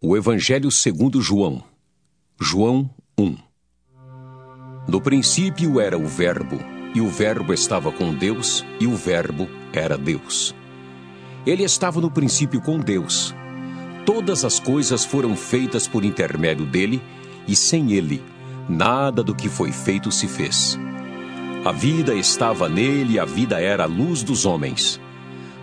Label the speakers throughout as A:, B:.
A: O Evangelho segundo João. João 1. No princípio era o Verbo, e o Verbo estava com Deus, e o Verbo era Deus. Ele estava no princípio com Deus. Todas as coisas foram feitas por intermédio dele, e sem ele, nada do que foi feito se fez. A vida estava nele, e a vida era a luz dos homens.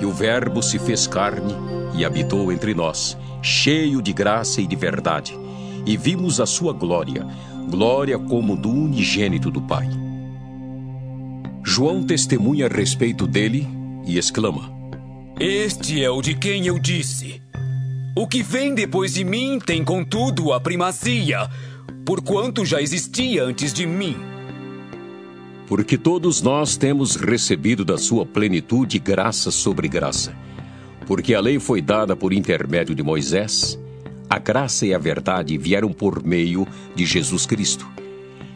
A: E o Verbo se fez carne e habitou entre nós, cheio de graça e de verdade, e vimos a sua glória, glória como do unigênito do Pai. João testemunha a respeito dele e exclama:
B: Este é o de quem eu disse. O que vem depois de mim tem, contudo, a primazia, porquanto já existia antes de mim.
A: Porque todos nós temos recebido da sua plenitude graça sobre graça. Porque a lei foi dada por intermédio de Moisés, a graça e a verdade vieram por meio de Jesus Cristo.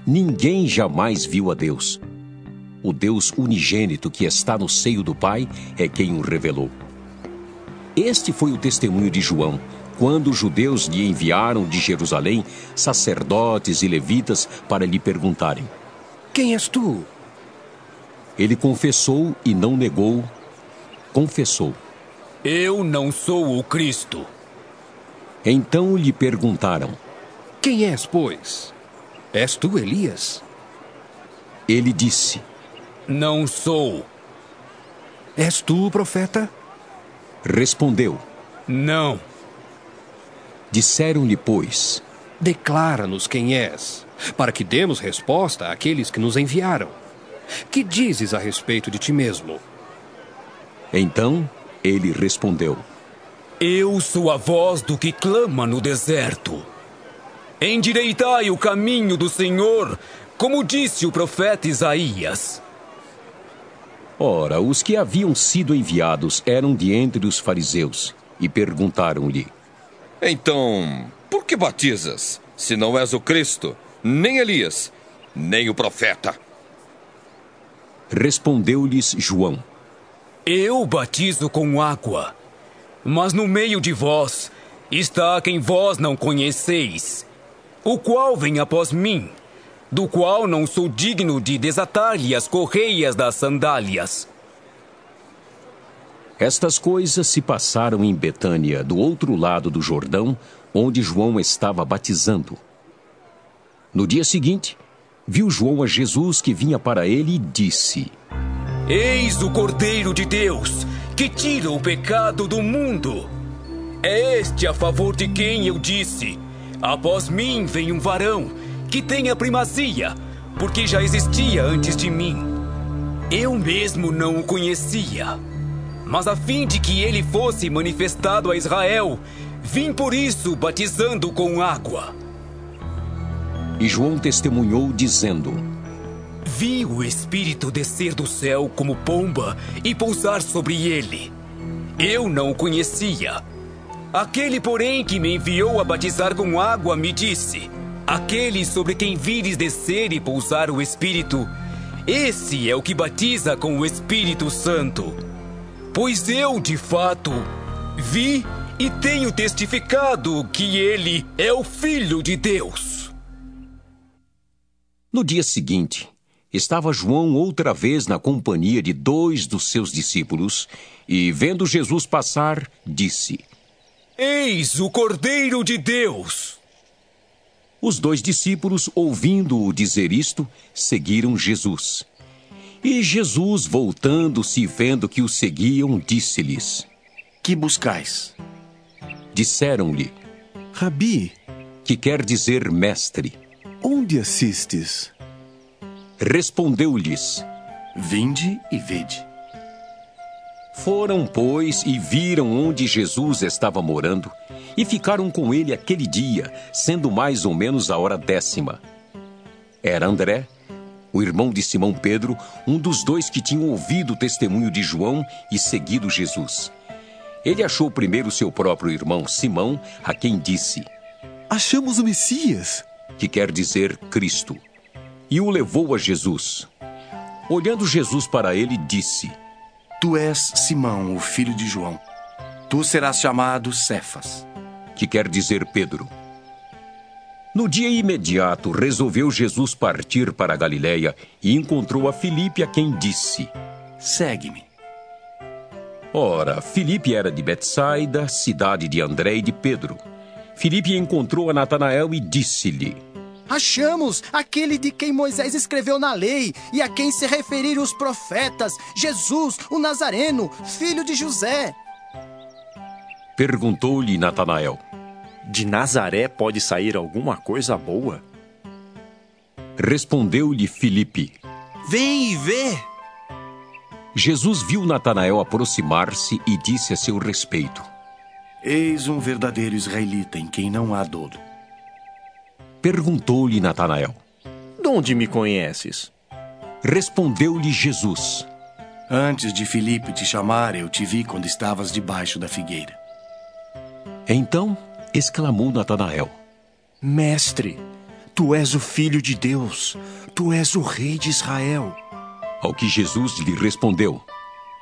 A: Ninguém jamais viu a Deus. O Deus unigênito que está no seio do Pai é quem o revelou. Este foi o testemunho de João, quando os judeus lhe enviaram de Jerusalém sacerdotes e levitas para lhe perguntarem:
C: Quem és tu?
A: Ele confessou e não negou. Confessou.
B: Eu não sou o Cristo.
A: Então lhe perguntaram:
C: Quem és, pois? És tu Elias?
A: Ele disse:
B: Não sou.
C: És tu o profeta?
A: Respondeu:
B: Não.
A: Disseram-lhe, pois:
C: Declara-nos quem és, para que demos resposta àqueles que nos enviaram. Que dizes a respeito de ti mesmo?
A: Então ele respondeu:
B: Eu sou a voz do que clama no deserto. Endireitai o caminho do Senhor, como disse o profeta Isaías.
A: Ora, os que haviam sido enviados eram de entre os fariseus e perguntaram-lhe:
D: Então, por que batizas, se não és o Cristo, nem Elias, nem o profeta?
A: Respondeu-lhes João:
B: Eu batizo com água, mas no meio de vós está quem vós não conheceis, o qual vem após mim, do qual não sou digno de desatar-lhe as correias das sandálias.
A: Estas coisas se passaram em Betânia, do outro lado do Jordão, onde João estava batizando. No dia seguinte, viu João a Jesus que vinha para ele e disse:
B: Eis o Cordeiro de Deus, que tira o pecado do mundo. É este a favor de quem eu disse: Após mim vem um varão que tem a primazia, porque já existia antes de mim. Eu mesmo não o conhecia. Mas a fim de que ele fosse manifestado a Israel, vim por isso batizando com água.
A: E João testemunhou, dizendo:
B: Vi o Espírito descer do céu como pomba e pousar sobre ele. Eu não o conhecia. Aquele, porém, que me enviou a batizar com água me disse: Aquele sobre quem vires descer e pousar o Espírito, esse é o que batiza com o Espírito Santo. Pois eu, de fato, vi e tenho testificado que ele é o Filho de Deus.
A: No dia seguinte, estava João outra vez na companhia de dois dos seus discípulos e, vendo Jesus passar, disse:
B: Eis o Cordeiro de Deus!
A: Os dois discípulos, ouvindo-o dizer isto, seguiram Jesus. E Jesus, voltando-se e vendo que o seguiam, disse-lhes:
E: Que buscais?
A: Disseram-lhe:
F: Rabi,
A: que quer dizer mestre.
F: onde assistes?
A: Respondeu-lhes:
E: Vinde e vede.
A: Foram, pois, e viram onde Jesus estava morando, e ficaram com ele aquele dia, sendo mais ou menos a hora décima. Era André, o irmão de Simão Pedro, um dos dois que tinham ouvido o testemunho de João e seguido Jesus. Ele achou primeiro seu próprio irmão Simão, a quem disse:
F: Achamos o Messias.
A: que quer dizer Cristo, e o levou a Jesus. Olhando Jesus para ele, disse:
E: Tu és Simão, o filho de João. Tu serás chamado Cefas.
A: que quer dizer Pedro. No dia imediato, resolveu Jesus partir para a Galiléia e encontrou a Filipe, a quem disse:
E: Segue-me.
A: Ora, Filipe era de Betsaida, cidade de André e de Pedro. Filipe encontrou a Natanael e disse-lhe:
G: Achamos aquele de quem Moisés escreveu na lei e a quem se referiram os profetas, Jesus, o Nazareno, filho de José.
A: Perguntou-lhe Natanael.
H: De Nazaré pode sair alguma coisa boa?
A: Respondeu-lhe Filipe.
G: Vem e vê.
A: Jesus viu Natanael aproximar-se e disse a seu respeito:
E: Eis um verdadeiro israelita em quem não há dolo.
A: Perguntou-lhe Natanael.
H: De onde me conheces?
A: Respondeu-lhe Jesus:
E: Antes de Filipe te chamar, eu te vi quando estavas debaixo da figueira.
A: Então exclamou Natanael:
H: Mestre, tu és o filho de Deus, tu és o rei de Israel.
A: Ao que Jesus lhe respondeu: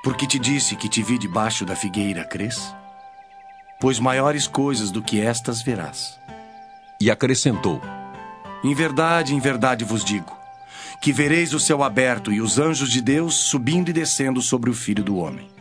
E: Porque te disse que te vi debaixo da figueira, crês? Pois maiores coisas do que estas verás.
A: E acrescentou:
E: Em verdade, em verdade vos digo, que vereis o céu aberto e os anjos de Deus subindo e descendo sobre o Filho do Homem.